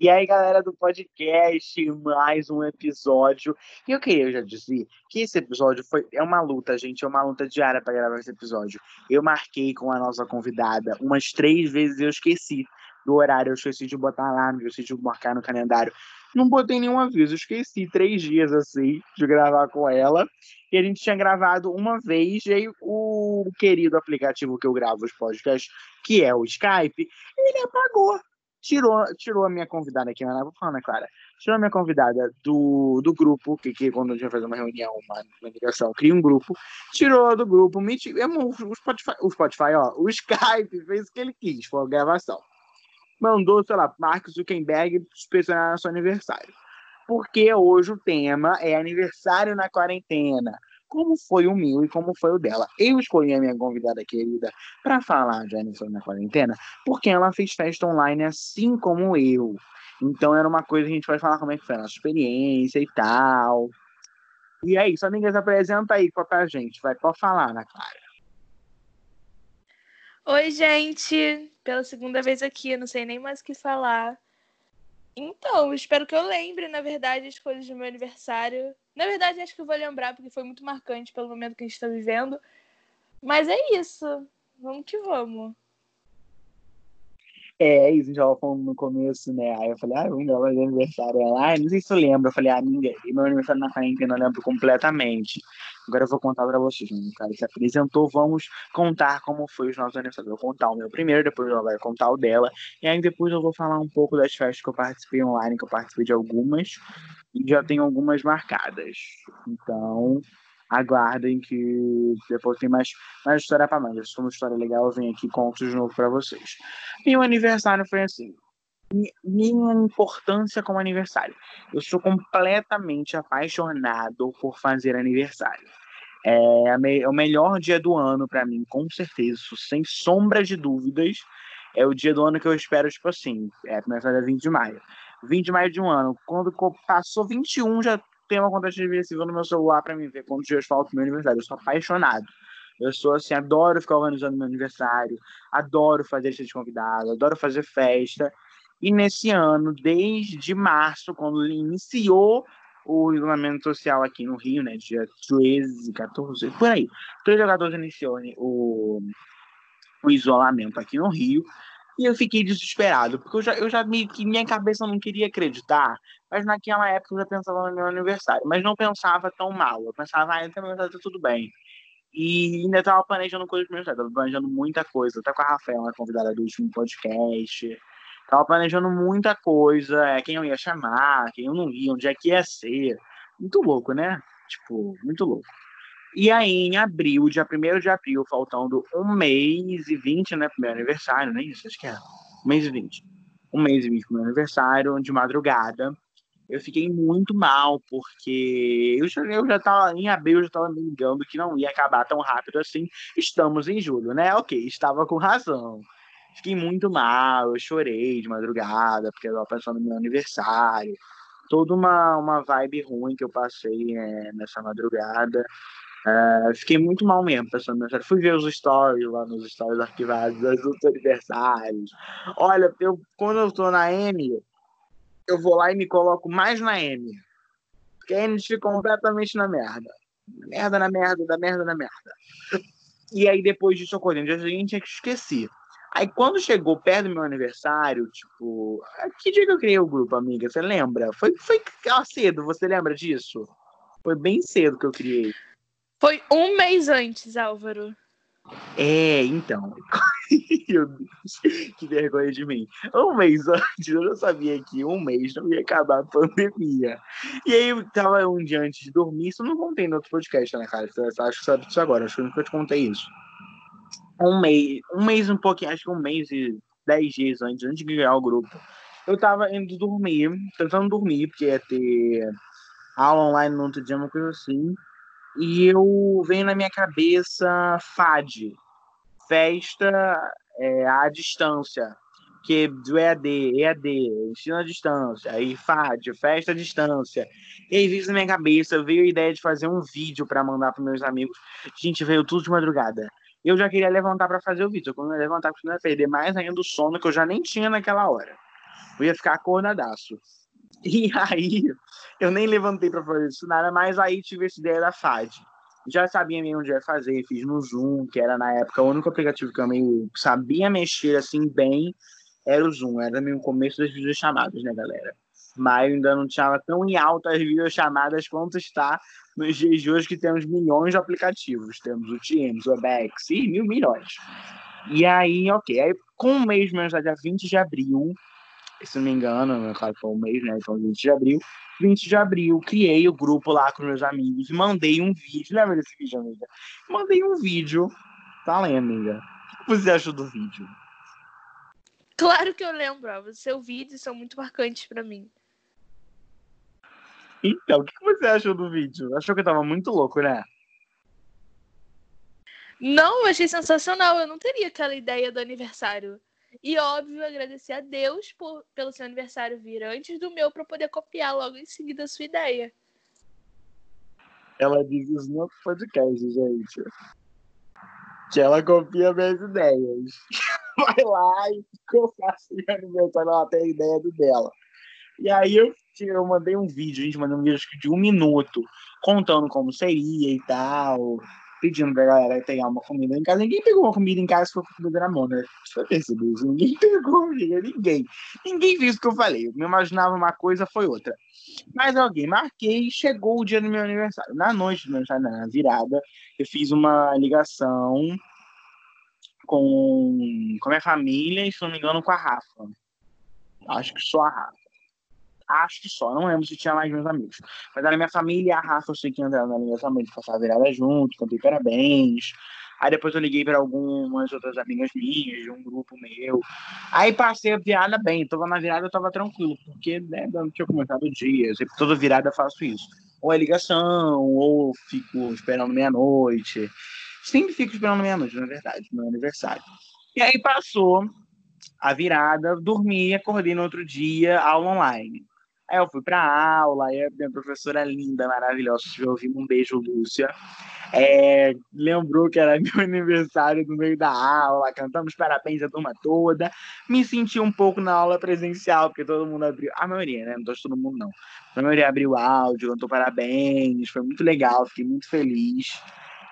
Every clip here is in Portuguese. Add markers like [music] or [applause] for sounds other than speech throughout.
E aí, galera do podcast, mais um episódio. E eu queria já dizer que esse episódio foi é uma luta, gente, é uma luta diária para gravar esse episódio. Eu marquei com a nossa convidada umas três vezes eu esqueci do horário, eu esqueci de botar lá, eu esqueci de marcar no calendário. Não botei nenhum aviso, esqueci três dias assim de gravar com ela. E a gente tinha gravado uma vez, e aí o querido aplicativo que eu gravo os podcasts, que é o Skype, ele apagou tirou, tirou a minha convidada aqui, não vou falar, né, Clara? Tirou a minha convidada do, do grupo, que, que quando a gente vai fazer uma reunião, uma, uma ligação, cria um grupo, tirou do grupo, me, o, Spotify, o Spotify, ó, o Skype fez o que ele quis, foi a gravação. Mandou, sei lá, Mark Zuckerberg inspecionar no seu aniversário. Porque hoje o tema é aniversário na quarentena como foi o meu e como foi o dela. Eu escolhi a minha convidada querida para falar de aniversário na quarentena, porque ela fez festa online assim como eu. Então era uma coisa que a gente vai falar como é que foi a nossa experiência e tal. E é isso, amigas, apresenta aí pra gente. Vai, pode falar, Ana Clara. Oi, gente! Pela segunda vez aqui, eu não sei nem mais o que falar. Então, espero que eu lembre, na verdade, as coisas do meu aniversário. Na verdade, acho que eu vou lembrar, porque foi muito marcante pelo momento que a gente está vivendo. Mas é isso. Vamos que vamos. É, isso a gente tava falando no começo, né? Aí eu falei, ah, vamos gravar de aniversário. Ela, ah, não sei se eu lembro. Eu falei, ah, ninguém. Meu aniversário na quarentena eu lembro completamente. Agora eu vou contar pra vocês, né? O cara se apresentou, vamos contar como foi os nossos aniversários. Eu vou contar o meu primeiro, depois ela vai contar o dela. E aí depois eu vou falar um pouco das festas que eu participei online, que eu participei de algumas. E já tenho algumas marcadas. Então, aguardem que depois tem mais, mais história para mais. Se for uma história legal, eu venho aqui conto de novo para vocês. Meu aniversário foi assim. Minha importância como aniversário. Eu sou completamente apaixonado por fazer aniversário. É, é o melhor dia do ano para mim, com certeza, sem sombra de dúvidas. É o dia do ano que eu espero, tipo assim, é, começar dia 20 de maio. 20 de maio de um ano. Quando passou 21, já tenho uma contagem regressiva no meu celular para me ver quantos dias faltam meu aniversário. Eu sou apaixonado. Eu sou assim, adoro ficar organizando meu aniversário, adoro fazer lista de convidados, adoro fazer festa. E nesse ano, desde março, quando iniciou o isolamento social aqui no Rio, né? Dia 13, 14, por aí. 13 ou 14 iniciou o, o isolamento aqui no Rio. E eu fiquei desesperado, porque eu já, eu já me, que minha cabeça não queria acreditar, mas naquela época eu já pensava no meu aniversário, mas não pensava tão mal. Eu pensava, ah, então aniversário tá tudo bem. E ainda estava planejando coisas pro meu aniversário, tava planejando muita coisa, até com a Rafaela, convidada do último podcast. Tava planejando muita coisa, é, quem eu ia chamar, quem eu não ia, onde é que ia ser. Muito louco, né? Tipo, muito louco. E aí, em abril, dia 1 de abril, faltando um mês e vinte, né, pro meu aniversário, nem isso, acho que é um mês e vinte. Um mês e vinte pro meu aniversário, de madrugada. Eu fiquei muito mal, porque eu já, eu já tava, em abril, eu já tava me ligando que não ia acabar tão rápido assim. Estamos em julho, né? Ok, estava com razão. Fiquei muito mal, eu chorei de madrugada, porque eu tava pensando no meu aniversário. Toda uma, uma vibe ruim que eu passei é, nessa madrugada. Uh, fiquei muito mal mesmo pensando nessa. Fui ver os stories lá nos stories arquivados dos outros aniversários. Olha, eu, quando eu tô na M, eu vou lá e me coloco mais na M. Porque a M fica completamente na merda. Merda na merda, da merda na merda. [laughs] E aí depois disso acordei dia seguinte é que esqueci. Aí quando chegou perto do meu aniversário, tipo, que dia que eu criei o grupo, amiga? Você lembra? Foi, foi cedo, você lembra disso? Foi bem cedo que eu criei. Foi um mês antes, Álvaro. É, então. [laughs] Que vergonha de mim. Um mês antes, eu não sabia que um mês não ia acabar a pandemia. E aí eu tava um dia antes de dormir, isso eu não contei no outro podcast, né, cara? Acho que sabe disso agora, acho que eu nunca te contei isso. Um mês, um mês um pouquinho, acho que um mês e dez dias antes, antes de criar o grupo. Eu tava indo dormir, tentando dormir, porque ia ter aula online no outro dia, uma coisa assim. E eu venho na minha cabeça FAD, festa é, à distância, que do EAD, EAD, ensino à distância, aí FAD, festa à distância. E aí veio na minha cabeça, veio a ideia de fazer um vídeo para mandar para meus amigos. Gente, veio tudo de madrugada. Eu já queria levantar para fazer o vídeo. Quando eu levantar, eu ia perder mais ainda o sono que eu já nem tinha naquela hora. Eu ia ficar acordadaço. [laughs] E aí, eu nem levantei para fazer isso nada, mas aí tive essa ideia da FAD. Já sabia mesmo onde ia fazer, fiz no Zoom, que era na época o único aplicativo que eu meio sabia mexer assim bem, era o Zoom, era meio o começo das videochamadas, né, galera? Mas ainda não tinha tão em alta as videochamadas quanto está nos dias de hoje, que temos milhões de aplicativos. Temos o Teams, o Webex, e mil milhões. E aí, ok. Aí, com um mês menos, dia 20 de abril, se não me engano, né, claro foi um mês, né? Então, 20 de abril. 20 de abril, criei o grupo lá com meus amigos e mandei um vídeo. Lembra desse vídeo, amiga? Mandei um vídeo. Tá lendo, amiga? O que você achou do vídeo? Claro que eu lembro. Os seus vídeos são muito marcantes para mim. Então, o que você achou do vídeo? Achou que eu tava muito louco, né? Não, eu achei sensacional. Eu não teria aquela ideia do aniversário. E óbvio, agradecer a Deus por, pelo seu aniversário vir antes do meu para poder copiar logo em seguida a sua ideia. Ela diz isso no podcast, gente. Que ela copia minhas ideias. [laughs] Vai lá e eu faço meu aniversário, ela tem a ideia do dela. E aí eu, eu mandei um vídeo, a gente mandou um vídeo de um minuto, contando como seria e tal pedindo pra galera pegar uma comida em casa. Ninguém pegou uma comida em casa foi comida na mão, né? Você percebeu isso? Ninguém [laughs] pegou ninguém. Ninguém viu isso que eu falei. Eu me imaginava uma coisa, foi outra. Mas alguém marquei chegou o dia do meu aniversário. Na noite do meu aniversário, na virada, eu fiz uma ligação com, com a minha família e, se não me engano, com a Rafa. Acho que só a Rafa. Acho que só, não lembro se tinha mais meus amigos. Mas era minha família a Rafa, eu sei que entraram na minha família, passaram virada junto, cantei parabéns. Aí depois eu liguei para algumas outras amigas minhas, de um grupo meu. Aí passei a virada bem. Tava na virada, eu tava tranquilo, porque né, não tinha começado o dia. Sempre, toda virada eu faço isso. Ou é ligação, ou fico esperando meia-noite. Sempre fico esperando meia-noite, na verdade, no meu aniversário. E aí passou a virada, dormi, acordei no outro dia, aula online. Aí eu fui pra aula, aí a minha professora linda, maravilhosa, se ouvir um beijo, Lúcia. É, lembrou que era [laughs] meu aniversário no meio da aula, cantamos parabéns a turma toda. Me senti um pouco na aula presencial, porque todo mundo abriu. A maioria, né? Não tô todo mundo, não. A maioria abriu áudio, cantou parabéns, foi muito legal, fiquei muito feliz.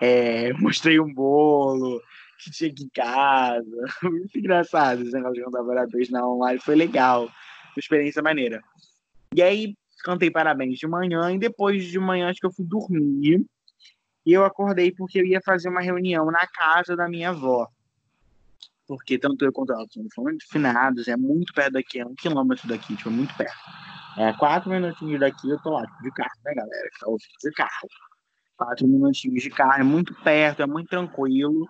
É, [laughs] mostrei um bolo que tinha aqui em casa. [laughs] Muito engraçado esse negócio de cantar parabéns na online, foi legal. Uma experiência maneira. E aí cantei parabéns de manhã e depois de manhã acho que eu fui dormir. E eu acordei porque eu ia fazer uma reunião na casa da minha avó. Porque tanto eu quanto ela muito finados, é muito perto daqui, é um quilômetro daqui, tipo, muito perto. É quatro minutinhos daqui, eu tô lá, de carro, né, galera? Que tá de carro. Quatro minutinhos de carro, é muito perto, é muito tranquilo.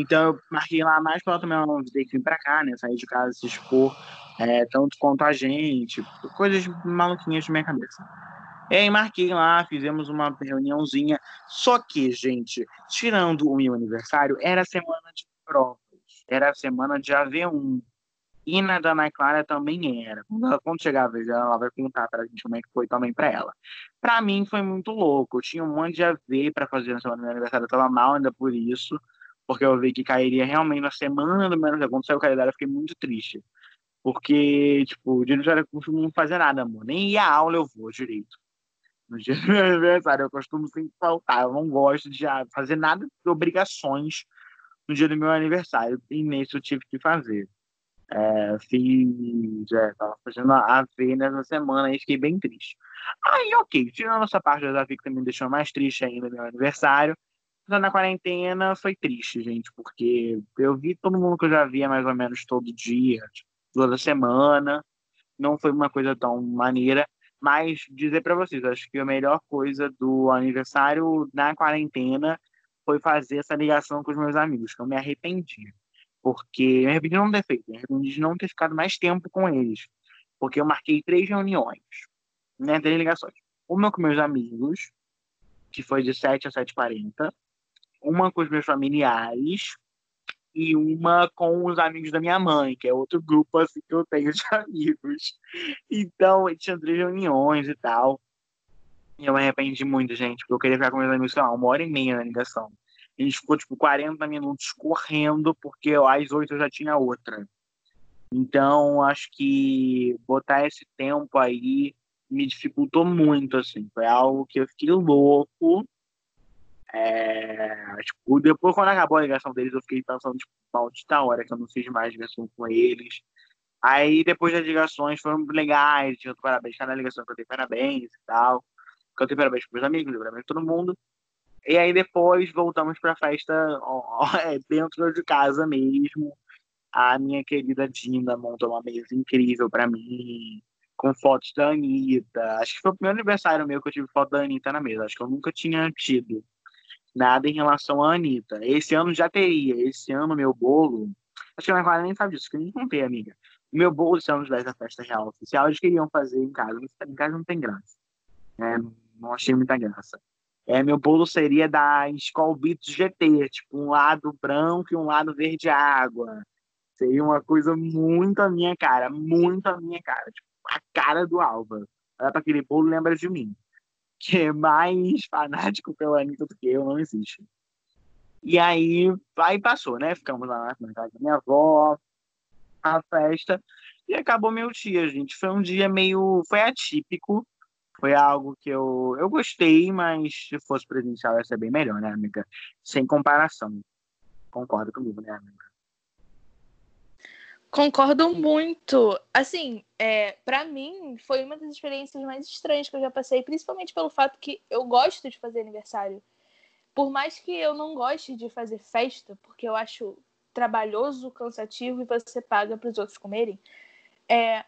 Então eu marquei lá mais para ela também não ter que vir para cá, né? Sair de casa, se expor, é, tanto quanto a gente, coisas maluquinhas de minha cabeça. E aí marquei lá, fizemos uma reuniãozinha. Só que, gente, tirando o meu aniversário, era semana de provas, era semana de AV1. E na da Ana Clara também era. Quando, chegar a vez, ela vai contar pra gente como é que foi também pra ela. Pra mim foi muito louco. Eu tinha um monte de AV pra fazer na semana do meu aniversário. Eu tava mal ainda por isso porque eu vi que cairia realmente na semana do meu aniversário. Quando saiu o calendário, eu fiquei muito triste. Porque, tipo, o dia do aniversário eu costumo não fazer nada, amor. Nem ir à aula eu vou direito. No dia [laughs] do meu aniversário, eu costumo sempre faltar. Eu não gosto de fazer nada de obrigações no dia do meu aniversário. E nesse eu tive que fazer. É, fiz. É, tava fazendo a AV nessa semana e fiquei bem triste. Aí, ok. Tirando essa parte da AV que também deixou mais triste ainda meu aniversário na quarentena foi triste, gente, porque eu vi todo mundo que eu já via mais ou menos todo dia, tipo, toda semana. Não foi uma coisa tão maneira, mas dizer para vocês, acho que a melhor coisa do aniversário na quarentena foi fazer essa ligação com os meus amigos, que eu me arrependi. Porque me arrependi de não ter feito, me arrependi de não ter ficado mais tempo com eles. Porque eu marquei três reuniões, né, três ligações. Uma com meus amigos, que foi de 7 a 7h40 uma com os meus familiares e uma com os amigos da minha mãe, que é outro grupo assim que eu tenho de [laughs] amigos. Então, tinha três reuniões e tal. E eu me arrependi muito, gente, porque eu queria ficar com meus amigos, sei lá, uma hora e meia na ligação. A gente ficou, tipo, 40 minutos correndo, porque às oito eu já tinha outra. Então, acho que botar esse tempo aí me dificultou muito, assim. Foi algo que eu fiquei louco. É, tipo, depois, quando acabou a ligação deles, eu fiquei pensando, tipo, maldita hora que eu não fiz mais ligação com eles. Aí, depois das ligações, foram legais, tinha parabéns, cada ligação que eu dei parabéns e tal. Cantei parabéns para meus amigos, parabéns para todo mundo. E aí, depois, voltamos pra festa ó, [laughs] é, dentro de casa mesmo. A minha querida Dina montou uma mesa incrível para mim com fotos da Anitta. Acho que foi o primeiro aniversário meu que eu tive foto da Anitta na mesa. Acho que eu nunca tinha tido nada em relação à Anitta. Esse ano já teria. Esse ano, meu bolo. Acho que a minha quadra nem sabe disso, que nem contei, amiga. Meu bolo esse ano de da festa real oficial, eles queriam fazer em casa. Em casa não tem graça. É, não achei muita graça. É, meu bolo seria da Skol Beats GT, tipo, um lado branco e um lado verde água. Seria uma coisa muito a minha cara, muito a minha cara. Tipo, a cara do Álvaro. Olha para aquele bolo lembra de mim. Que é mais fanático pela Anitta do que eu, não existe. E aí, aí passou, né? Ficamos lá na casa da minha avó, a festa, e acabou meu dia, gente. Foi um dia meio. Foi atípico. Foi algo que eu, eu gostei, mas se fosse presencial ia ser bem melhor, né, amiga? Sem comparação. Concorda comigo, né, amiga? Concordo muito. Assim, é, para mim, foi uma das experiências mais estranhas que eu já passei, principalmente pelo fato que eu gosto de fazer aniversário. Por mais que eu não goste de fazer festa, porque eu acho trabalhoso, cansativo e você paga para os outros comerem, é,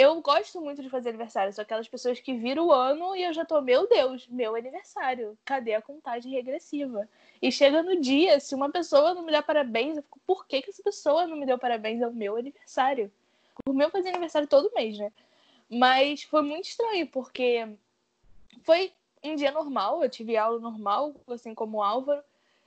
eu gosto muito de fazer aniversário, são aquelas pessoas que viram o ano e eu já tô, meu Deus, meu aniversário, cadê a contagem regressiva? E chega no dia, se uma pessoa não me dá parabéns, eu fico, por que, que essa pessoa não me deu parabéns ao meu aniversário? O meu fazia aniversário todo mês, né? Mas foi muito estranho, porque foi um dia normal, eu tive aula normal, assim como o Álvaro,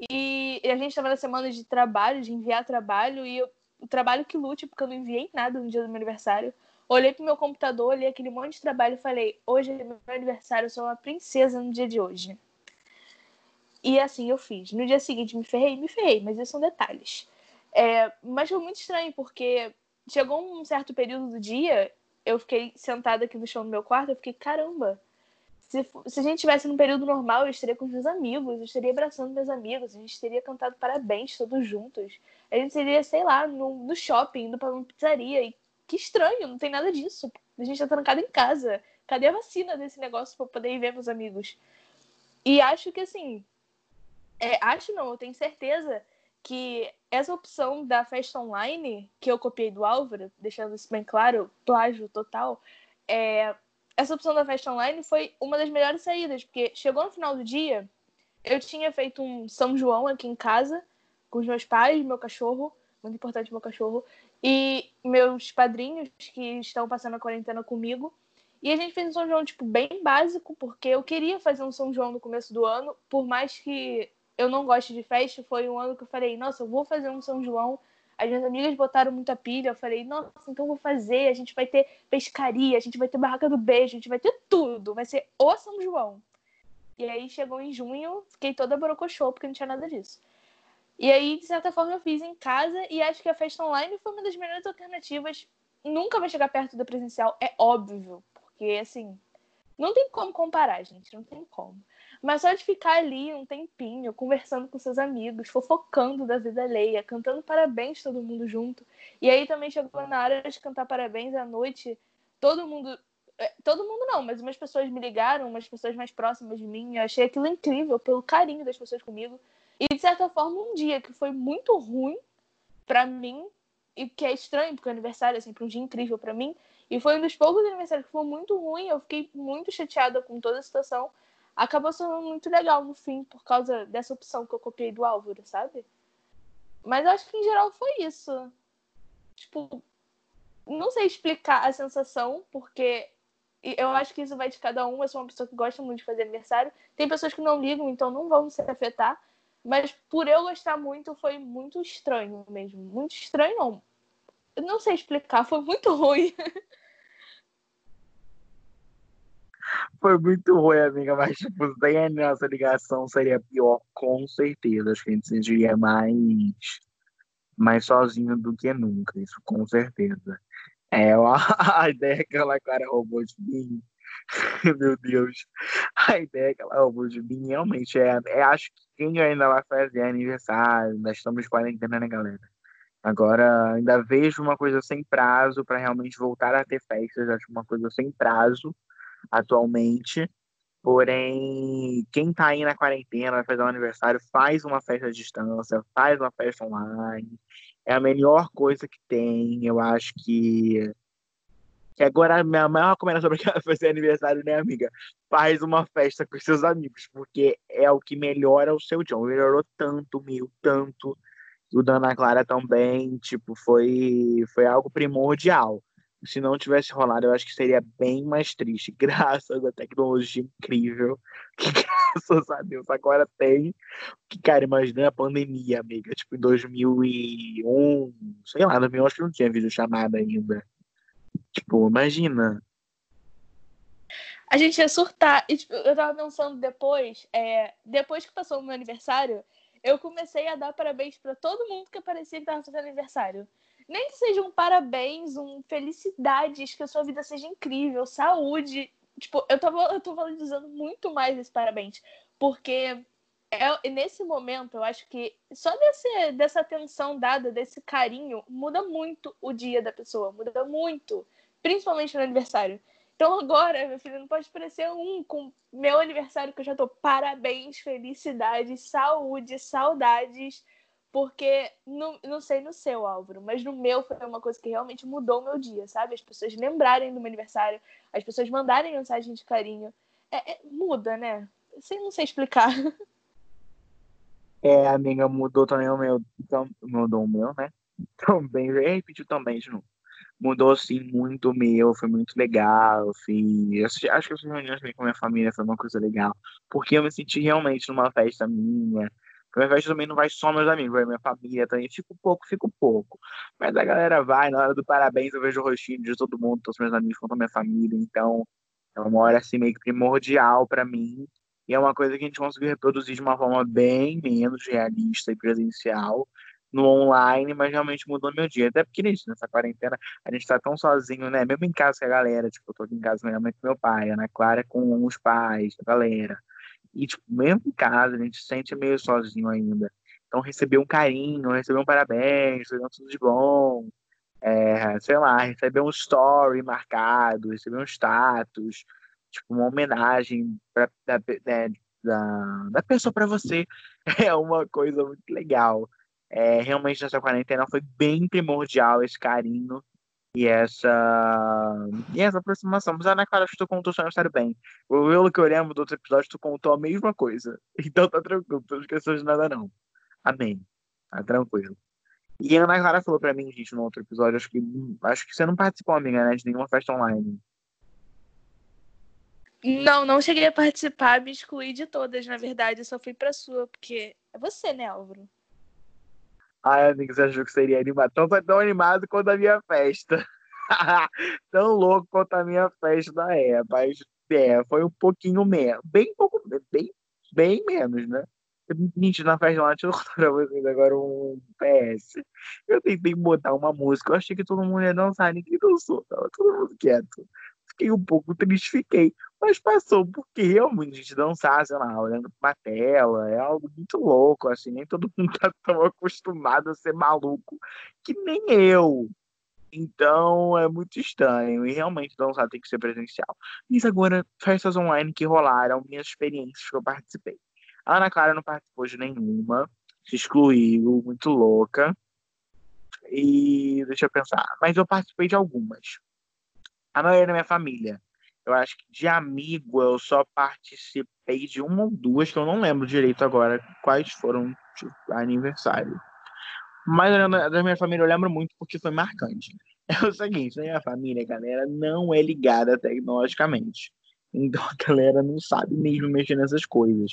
e a gente estava na semana de trabalho, de enviar trabalho, e eu, o trabalho que lute, porque eu não enviei nada no dia do meu aniversário. Olhei pro meu computador, olhei aquele monte de trabalho e falei: hoje é meu aniversário, eu sou uma princesa no dia de hoje. E assim eu fiz. No dia seguinte me ferrei, me ferrei, mas isso são detalhes. É, mas foi muito estranho, porque chegou um certo período do dia, eu fiquei sentada aqui no chão do meu quarto, eu fiquei, caramba, se, se a gente tivesse num período normal, eu estaria com os meus amigos, eu estaria abraçando meus amigos, a gente teria cantado parabéns todos juntos. A gente seria, sei lá, no, no shopping, indo pra uma pizzaria, e que estranho, não tem nada disso. A gente tá trancado em casa. Cadê a vacina desse negócio pra poder ir ver meus amigos? E acho que assim. É, acho não, eu tenho certeza que essa opção da festa online, que eu copiei do Álvaro, deixando isso bem claro, plágio total, é, essa opção da festa online foi uma das melhores saídas, porque chegou no final do dia, eu tinha feito um São João aqui em casa, com os meus pais, meu cachorro, muito importante meu cachorro, e meus padrinhos que estão passando a quarentena comigo. E a gente fez um São João, tipo, bem básico, porque eu queria fazer um São João no começo do ano, por mais que eu não goste de festa, foi um ano que eu falei, nossa, eu vou fazer um São João. As minhas amigas botaram muita pilha, eu falei, nossa, então vou fazer, a gente vai ter pescaria, a gente vai ter barraca do beijo, a gente vai ter tudo, vai ser o São João. E aí chegou em junho, fiquei toda borocochô, porque não tinha nada disso. E aí, de certa forma, eu fiz em casa e acho que a festa online foi uma das melhores alternativas. Nunca vai chegar perto da presencial, é óbvio, porque assim, não tem como comparar, gente, não tem como. Mas só de ficar ali um tempinho, conversando com seus amigos, fofocando da vida alheia, cantando parabéns todo mundo junto. E aí também chegou na hora de cantar parabéns à noite, todo mundo. É, todo mundo não, mas umas pessoas me ligaram, umas pessoas mais próximas de mim. Eu achei aquilo incrível pelo carinho das pessoas comigo. E de certa forma, um dia que foi muito ruim para mim, e que é estranho, porque o aniversário é sempre um dia incrível para mim, e foi um dos poucos aniversários que foi muito ruim, eu fiquei muito chateada com toda a situação. Acabou sendo muito legal no fim, por causa dessa opção que eu copiei do Álvaro, sabe? Mas eu acho que em geral foi isso. Tipo, não sei explicar a sensação, porque eu acho que isso vai de cada um. Eu sou uma pessoa que gosta muito de fazer aniversário. Tem pessoas que não ligam, então não vão se afetar. Mas por eu gostar muito, foi muito estranho mesmo. Muito estranho, não. Eu não sei explicar, foi muito ruim. [laughs] Foi muito ruim, amiga, mas tipo, sem a nossa ligação seria pior, com certeza. Acho que a gente sentiria mais. mais sozinho do que nunca, isso com certeza. É, [laughs] a, ideia que ela, cara, roubou de mim, [laughs] meu Deus, a ideia que ela roubou de mim realmente é, é acho que quem ainda vai fazer aniversário, nós estamos quarentena, né, galera? Agora, ainda vejo uma coisa sem prazo para realmente voltar a ter festas, acho uma coisa sem prazo atualmente. Porém, quem está aí na quarentena, vai fazer um aniversário, faz uma festa à distância, faz uma festa online. É a melhor coisa que tem. Eu acho que. Que agora a minha maior recomendação para fazer [laughs] aniversário, né, amiga? Faz uma festa com seus amigos, porque é o que melhora o seu John. Melhorou tanto, meu, tanto. E o da Ana Clara também, tipo, foi, foi algo primordial se não tivesse rolado, eu acho que seria bem mais triste. [laughs] Graças à tecnologia incrível, [laughs] que graças a Deus agora tem. Que, cara, imagina a pandemia, amiga. Tipo, em 2001, sei lá, 2001 acho que não tinha vídeo chamada ainda. Tipo, imagina. A gente ia surtar. E, tipo, eu tava pensando depois, é, depois que passou o meu aniversário, eu comecei a dar parabéns para todo mundo que aparecia que tava fazendo aniversário. Nem que seja um parabéns, um felicidades, que a sua vida seja incrível, saúde. Tipo, eu tô, eu tô valorizando muito mais esse parabéns. Porque é, nesse momento, eu acho que só desse, dessa atenção dada, desse carinho, muda muito o dia da pessoa. Muda muito. Principalmente no aniversário. Então agora, meu filho, não pode parecer um com meu aniversário que eu já tô parabéns, felicidades, saúde, saudades. Porque, no, não sei no seu, Álvaro, mas no meu foi uma coisa que realmente mudou o meu dia, sabe? As pessoas lembrarem do meu aniversário, as pessoas mandarem mensagem de carinho. É, é, muda, né? Sei, não sei explicar. [laughs] É, amiga, mudou também o meu. Mudou o meu, né? [laughs] Também, repetiu também de novo. Mudou, assim, muito meu, foi muito legal. Fiz... Acho que as reuniões com a minha família foi uma coisa legal. Porque eu me senti realmente numa festa minha ao invés também não vai só meus amigos, vai minha família também. Fico pouco, fico pouco. Mas a galera vai, na hora do parabéns eu vejo o rostinho de todo mundo, todos meus amigos, quanto a minha família. Então é uma hora assim meio que primordial para mim. E é uma coisa que a gente conseguiu reproduzir de uma forma bem menos realista e presencial no online, mas realmente mudou meu dia. Até porque, gente, nessa quarentena, a gente tá tão sozinho, né? Mesmo em casa com a galera, tipo, eu tô aqui em casa mãe com meu pai, Ana Clara com os pais, a galera. E, tipo, mesmo em casa, a gente se sente meio sozinho ainda. Então, receber um carinho, receber um parabéns, receber um tudo de bom, é, sei lá, receber um story marcado, receber um status, tipo, uma homenagem pra, da, da, da pessoa para você, [laughs] é uma coisa muito legal. É, realmente, nessa quarentena foi bem primordial esse carinho e essa e essa aproximação. Mas, Ana Clara, acho que tu contou seu aniversário bem. Pelo que eu lembro do outro episódio, tu contou a mesma coisa. [laughs] Então tá tranquilo, tu não esqueceu de nada, não. Amém. Tá tranquilo. E a Ana Clara falou pra mim, gente, no outro episódio, acho que, acho que você não participou, amiga, né, de nenhuma festa online. Não, não cheguei a participar, me excluí de todas, na verdade, eu só fui pra sua, porque é você, né, Álvaro? Amigo, você achou que seria animado? Então tão animado quanto a minha festa. [laughs] tão louco quanto a minha festa é, mas é, foi um pouquinho menos. Bem pouco, bem, bem menos, né? Gente, na festa lá, deixa eu contar pra vocês agora um PS. Eu tentei botar uma música, eu achei que todo mundo ia dançar, ninguém dançou, tava todo mundo quieto. Fiquei um pouco triste, fiquei. Mas passou, porque realmente a gente dançar, sei lá, olhando pra tela, é algo muito louco, assim, nem todo [laughs] mundo tá tão acostumado a ser maluco que nem eu. Então é muito estranho. E realmente dançar tem que ser presencial. Mas agora, festas online que rolaram, minhas experiências que eu participei. A Ana Clara não participou de nenhuma, se excluiu, muito louca. E deixa eu pensar. Mas eu participei de algumas. A maioria da minha família eu acho que de amigo eu só participei de uma ou duas, que eu não lembro direito agora quais foram tipo, aniversário. Mas da minha família eu lembro muito porque foi marcante. [laughs] É o seguinte, a minha família, galera, não é ligada tecnologicamente. Então a galera não sabe mesmo mexer nessas coisas.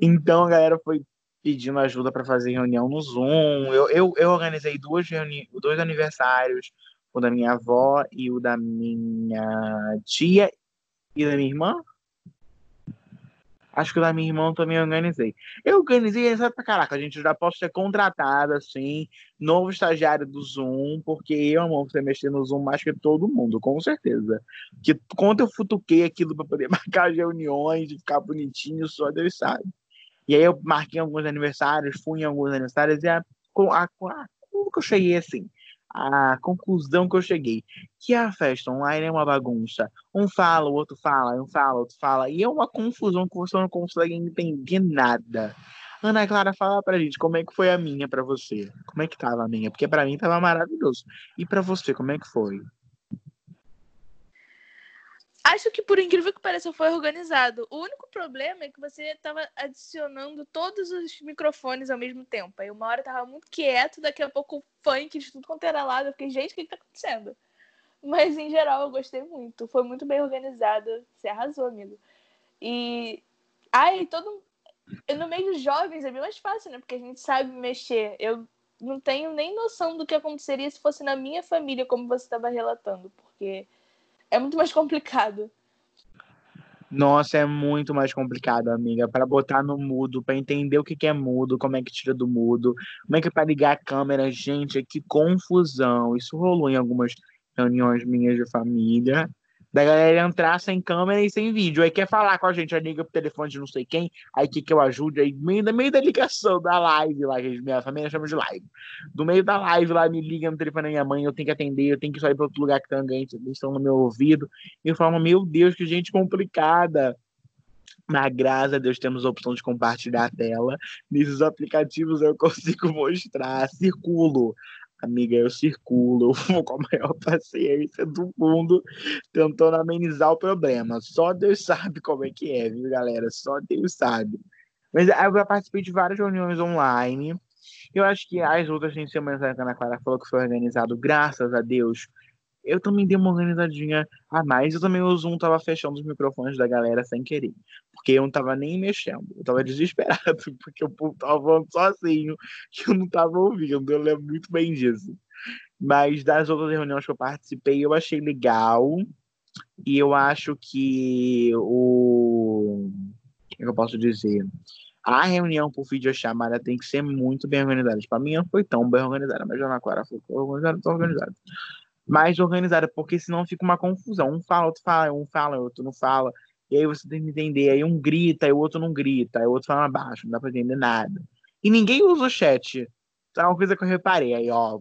Então a galera foi pedindo ajuda para fazer reunião no Zoom. Eu, eu, eu organizei duas reuni dois aniversários o da minha avó e o da minha tia e da minha irmã. Acho que o da minha irmã também organizei. Eu organizei, sabe pra caraca, a gente já posso ser contratada, assim, novo estagiário do Zoom, porque eu amo você mexer no Zoom mais que todo mundo, com certeza. Que quando eu futuquei aquilo para poder [laughs] marcar as reuniões e ficar bonitinho, só Deus sabe. E aí eu marquei alguns aniversários, fui em alguns aniversários e a, a, a, como que eu cheguei assim? A conclusão que eu cheguei. Que a festa online é uma bagunça. Um fala, o outro fala, um fala, o outro fala. E é uma confusão que você não consegue entender nada. Ana Clara, fala pra gente como é que foi a minha para você. Como é que tava a minha? Porque para mim tava maravilhoso. E para você, como é que foi? Acho que, por incrível que pareça, foi organizado. O único problema é que você estava adicionando todos os microfones ao mesmo tempo. Aí uma hora tava muito quieto, daqui a pouco funk de tudo quanto era lado. Eu fiquei, gente, o que, que tá acontecendo? Mas, em geral, eu gostei muito. Foi muito bem organizado. Você arrasou, amigo. E. Ai, todo. No meio dos jovens é bem mais fácil, né? Porque a gente sabe mexer. Eu não tenho nem noção do que aconteceria se fosse na minha família, como você estava relatando. Porque é muito mais complicado. Nossa, é muito mais complicado, amiga. Para botar no mudo, para entender o que, é mudo, como é que tira do mudo, como é que é para ligar a câmera, gente, que confusão. Isso rolou em algumas reuniões minhas de família da galera entrar sem câmera e sem vídeo. Aí quer falar com a gente, aí liga pro telefone de não sei quem, aí quer que eu ajude, aí meio, meio da ligação da live lá, que minha família chama de live. Do meio da live lá, me liga no telefone da minha mãe, eu tenho que atender, eu tenho que sair para outro lugar que tem alguém, eles estão no meu ouvido. E eu falo, meu Deus, que gente complicada. Mas graças a Deus temos a opção de compartilhar a tela. Nesses aplicativos eu consigo mostrar, circulo Amiga, eu circulo, [laughs] eu vou com a maior paciência do mundo, tentando amenizar o problema. Só Deus [laughs] sabe como é que é, viu, galera? Só Deus sabe. Mas eu já participei de várias reuniões online. Eu acho que as outras têm semana que a Ana Clara falou que foi organizado, graças a Deus, eu também dei uma organizadinha a mais. Eu também o Zoom tava fechando os microfones da galera sem querer. Porque eu não tava nem mexendo. Eu tava desesperado, [laughs] porque o povo tava falando sozinho, que eu não tava ouvindo. Eu lembro muito bem disso. Mas das outras reuniões que eu participei, eu achei legal. E eu acho que o. O que eu posso dizer? A reunião por videochamada tem que ser muito bem organizada. Para mim não foi tão bem organizada, mas a Ana Clara foi organizada, tão organizada mais organizada, porque senão fica uma confusão. Um fala, outro fala, um fala, outro não fala. E aí você tem que entender. Aí um grita, aí o outro não grita, aí o outro fala baixo, não dá pra entender nada. E ninguém usa o chat. É uma coisa que eu reparei aí, ó.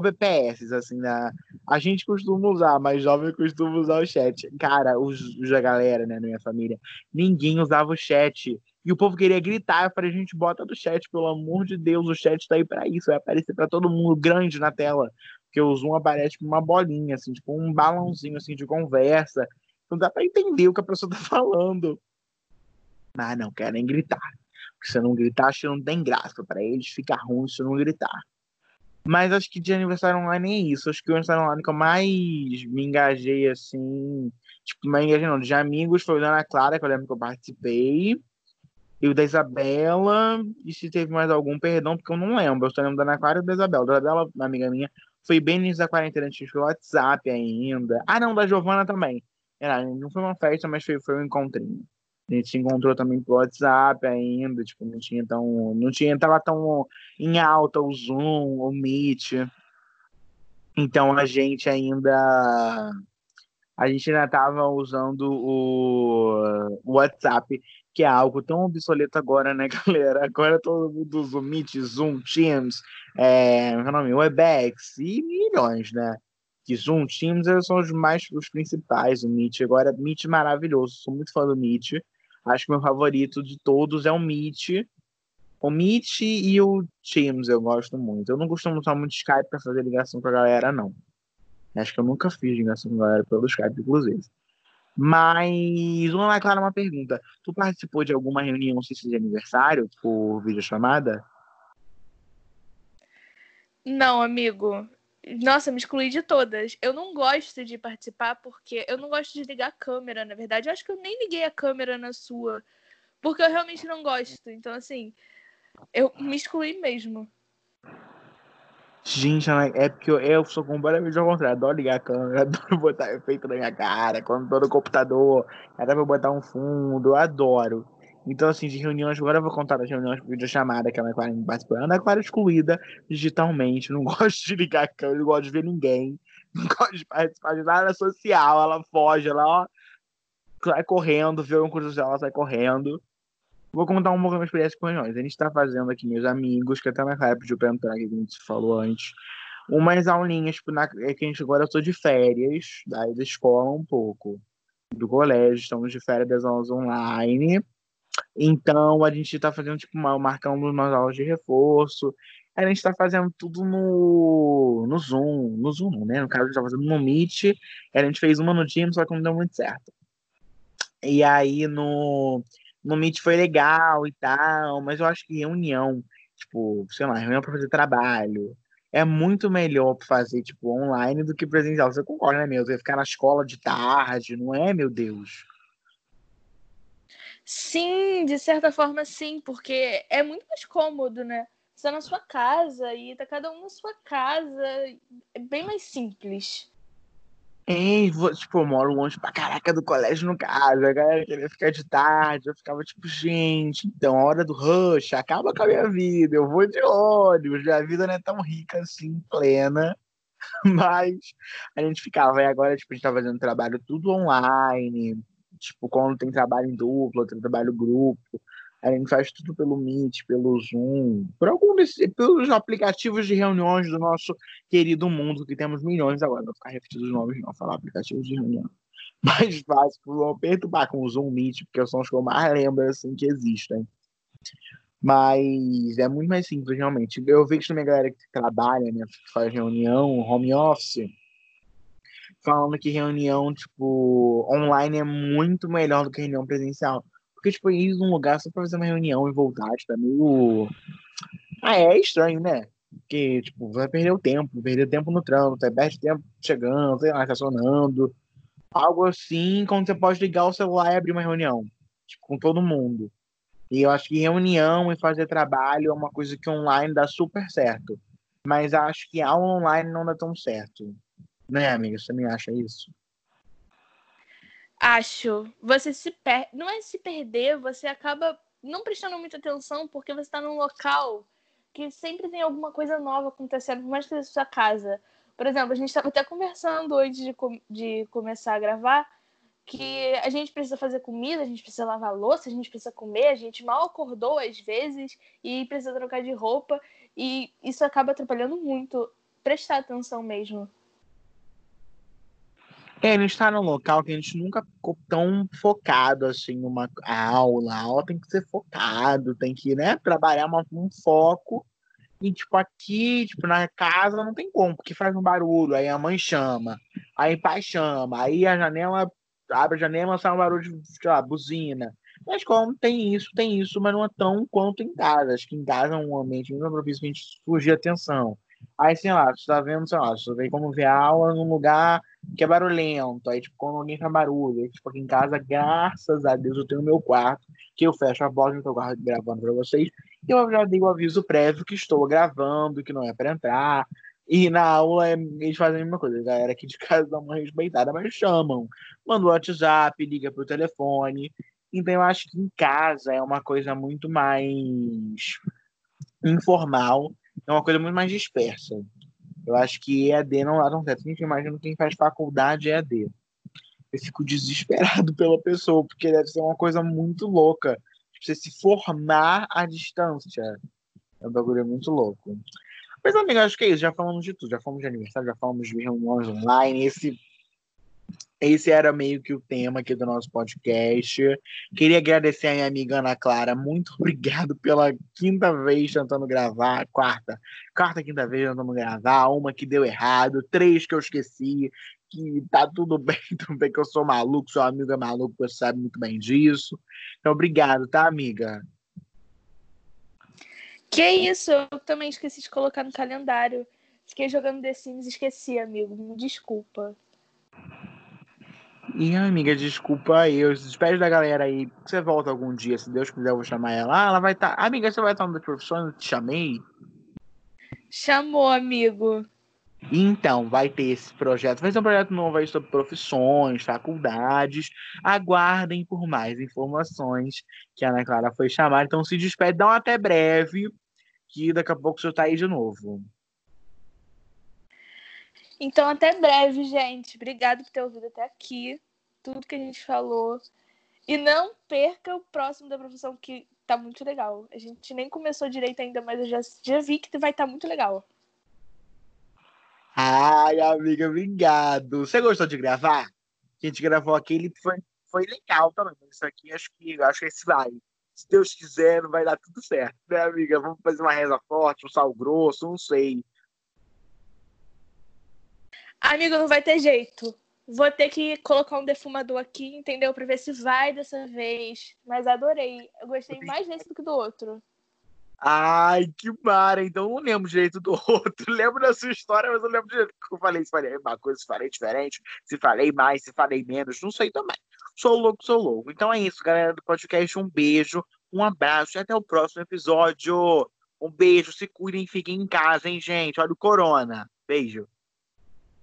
BPS, assim, né? a gente costuma usar, mas jovem costuma usar o chat. Cara, os da galera, né, na minha família, ninguém usava o chat. E o povo queria gritar. Eu falei, gente, bota do chat, pelo amor de Deus, o chat tá aí para isso, vai aparecer para todo mundo grande na tela porque o Zoom aparece com uma bolinha, assim, tipo um balãozinho assim de conversa. Não dá para entender o que a pessoa tá falando. Ah, não, querem gritar. Porque se não gritar, acho que não tem graça. Para eles fica ruim se não gritar. Mas acho que de aniversário online é isso. Acho que o aniversário online que eu mais me engajei, assim. Tipo, me engajei não. De amigos foi o da Ana Clara, que eu lembro que eu participei. E o da Isabela. E se teve mais algum, perdão, porque eu não lembro. Eu só lembro da Ana Clara e da Isabela. Da Isabela, uma amiga minha, foi bem no início da quarentena, a gente foi WhatsApp ainda. Ah, não, da Giovana também. Era, não foi uma festa, mas foi, foi um encontrinho. A gente se encontrou também pelo WhatsApp ainda, tipo, não tinha tão. Não tinha, tava tão em alta o Zoom, o Meet. Então a gente ainda. A gente ainda tava usando o WhatsApp que é algo tão obsoleto agora, né, [laughs] galera? Agora todo mundo usa o Meet, Zoom, Teams, é, o nome? Webex e milhões, né? Que Zoom, Teams são os mais os principais, o Meet. Agora, Meet maravilhoso, sou muito fã do Meet. Acho que meu favorito de todos é o Meet. O Meet e o Teams eu gosto muito. Eu não costumo usar muito Skype para fazer ligação com a galera, não. Acho que eu nunca fiz ligação com a galera pelo Skype, inclusive. Mas, uma Clara, uma pergunta. Tu participou de alguma reunião de aniversário por videochamada? Não, amigo. Nossa, me excluí de todas. Eu não gosto de participar porque eu não gosto de ligar a câmera, na verdade. Eu acho que eu nem liguei a câmera na sua. Porque eu realmente não gosto. Então, assim, eu me excluí mesmo. Gente, é porque eu, eu sou completamente ao contrário. Adoro ligar a câmera, [laughs] adoro botar efeito na minha cara, quando tô no computador, era pra botar um fundo, eu adoro. Então, assim, de reuniões, agora eu vou contar das reuniões por videochamada que a Ana Clara participou. A Ana Clara excluída digitalmente, não [laughs] gosta de ligar a câmera, não gosta de ver ninguém, [laughs] não gosta de participar de nada social, ela foge, ela ó, sai correndo, vê um curso dela, sai correndo. Vou contar um pouco da minha experiência com reuniões. A gente tá fazendo aqui, meus amigos, que até a Ana Clara pediu pra entrar, que a gente falou antes, umas aulinhas, tipo, na, é que a gente agora eu de férias, daí da escola um pouco, do colégio, estamos de férias das aulas online. Então a gente está fazendo, tipo, uma, marcando umas aulas de reforço. A gente está fazendo tudo no, no Zoom, no Zoom, né? No caso, a gente tá fazendo no Meet. A gente fez uma no Teams, só que não deu muito certo. E aí no, no Meet foi legal e tal, mas eu acho que reunião, tipo, sei lá, reunião para fazer trabalho, é muito melhor fazer, tipo, online do que presencial. Você concorda, né, meu? Você ficar na escola de tarde, não é, meu Deus? Sim, de certa forma sim, porque é muito mais cômodo, né? Você tá na sua casa e tá cada um na sua casa, é bem mais simples. É, tipo, eu moro longe pra caraca do colégio no caso. A galera queria ficar de tarde. Eu ficava tipo, gente, então, a hora do rush acaba com a minha vida. Eu vou de ônibus. Minha vida não é tão rica assim, plena. [laughs] Mas a gente ficava. E agora, tipo, a gente tá fazendo trabalho tudo online tipo, quando tem trabalho em dupla, tem trabalho grupo, a gente faz tudo pelo Meet, pelo Zoom, por algum desses, pelos aplicativos de reuniões do nosso querido mundo, que temos milhões agora, não ficar repetindo os nomes, não, falar aplicativos de reunião. [laughs] Mais fácil, vou perturbar com o Zoom Meet, porque são os que eu mais lembro, assim, que existem. Mas é muito mais simples, realmente. Eu vejo também a galera que trabalha, né, que faz reunião, home office, falando que reunião, tipo, online é muito melhor do que reunião presencial. Porque, tipo, ir num lugar só pra fazer uma reunião e voltar, tipo, é meio. Ah, é estranho, né? Porque, tipo, vai perder o tempo, perder tempo no trânsito, perde tempo chegando, sei lá, estacionando. Algo assim, quando você pode ligar o celular e abrir uma reunião, tipo, com todo mundo. E eu acho que reunião e fazer trabalho é uma coisa que online dá super certo. Mas acho que aula online não dá tão certo. Né, amiga? Você me acha isso? Acho. Você se perde. Não é se perder, você acaba não prestando muita atenção porque você está num local que sempre tem alguma coisa nova acontecendo, por mais que seja sua casa. Por exemplo, a gente estava até conversando antes de, com... de começar a gravar que a gente precisa fazer comida, a gente precisa lavar louça, a gente precisa comer, a gente mal acordou às vezes e precisa trocar de roupa e isso acaba atrapalhando muito prestar atenção mesmo. É, a gente está num local que a gente nunca ficou tão focado assim numa aula. A aula tem que ser focado, tem que, né, trabalhar uma, um foco. E, tipo, aqui, tipo, na casa não tem como, porque faz um barulho, aí a mãe chama, aí o pai chama, aí a janela, abre a janela, sai um barulho de, sei lá, buzina. Mas como tem isso, tem isso, mas não é tão quanto em casa. Acho que em casa é um ambiente muito propício pra gente fugir atenção. Aí, sei lá, você tá vendo, sei lá, você vê como ver aula num lugar que é barulhento. Aí, tipo, quando alguém faz barulho, aí, tipo, aqui em casa, graças a Deus, eu tenho meu quarto, que eu fecho a no meu quarto gravando pra vocês. E eu já dei o aviso prévio que estou gravando, que não é para entrar. E na aula eles fazem a mesma coisa. A galera aqui de casa dá uma respeitada, mas chamam. Manda o WhatsApp, liga pro telefone. Então eu acho que em casa é uma coisa muito mais informal é uma coisa muito mais dispersa. Eu acho que EAD não dá tão certo. Gente, imagino quem faz faculdade EAD. Eu fico desesperado [laughs] pela pessoa, porque deve ser uma coisa muito louca. Você se formar à distância. É um bagulho muito louco. Mas, amiga, acho que é isso. Já falamos de tudo. Já falamos de aniversário, já falamos de reuniões online. Esse esse era meio que o tema aqui do nosso podcast. Queria agradecer a minha amiga Ana Clara. Muito [laughs] obrigado pela quinta vez tentando gravar. Quarta. Quarta, quinta vez tentando gravar. Uma que deu errado. Três que eu esqueci. Que tá tudo [laughs] bem também, que eu sou maluco. Sou amiga é maluco, você sabe muito bem disso. Então, obrigado, tá, amiga? Que isso, eu também esqueci de colocar no calendário. Fiquei jogando The Sims e esqueci, amigo. Me desculpa. E, amiga, desculpa aí. Eu espero da galera aí. Você volta algum dia, se Deus quiser, eu vou chamar ela. Ah, ela vai estar. Tá... Amiga, você vai estar no profissão? Eu te chamei? Chamou, amigo. Então, vai ter esse projeto. Vai ser um projeto novo aí sobre profissões, faculdades. Aguardem por mais informações que a Ana Clara foi chamar. Então, se despede, dá um até breve, que daqui a pouco o senhor tá aí de novo. Então, até breve, gente. Obrigada por ter ouvido até aqui. Tudo que a gente falou. E não perca o próximo da profissão, que tá muito legal. A gente nem começou direito ainda, mas eu já, já vi que vai estar tá muito legal. Ai, amiga, obrigado. Você gostou de gravar? A gente gravou aquele, foi, foi legal também. Isso aqui, acho que, acho que esse vai. Se Deus quiser, vai dar tudo certo, né, amiga? Vamos fazer uma reza forte, um sal grosso, não sei. Amigo, não vai ter jeito. Vou ter que colocar um defumador aqui, entendeu? Pra ver se vai dessa vez. Mas adorei. Eu gostei mais desse do que do outro. Ai, que mara. Então não lembro direito do [laughs] outro. Lembro da sua história, mas não lembro direito que eu falei. Se falei uma coisa, se falei diferente, se falei mais, se falei menos, não sei também. Sou louco, sou louco. Então é isso, galera do podcast. Um beijo, um abraço e até o próximo episódio. Um beijo, se cuidem, fiquem em casa, hein, gente? Olha o corona. Beijo.